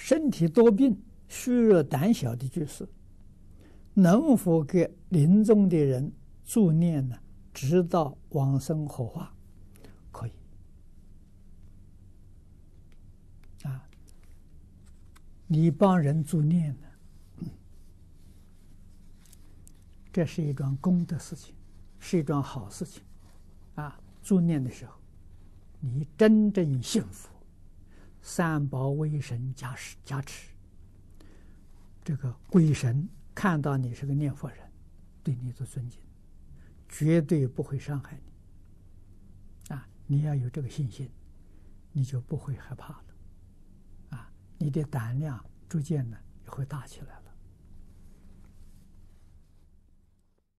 身体多病、虚弱胆小的居士，能否给临终的人助念呢？直到往生火化，可以。啊，你帮人助念呢，这是一桩功德事情，是一桩好事情。啊，助念的时候，你真正幸福。三宝威神加持加持，这个鬼神看到你是个念佛人，对你的尊敬，绝对不会伤害你。啊，你要有这个信心，你就不会害怕了。啊，你的胆量逐渐呢也会大起来。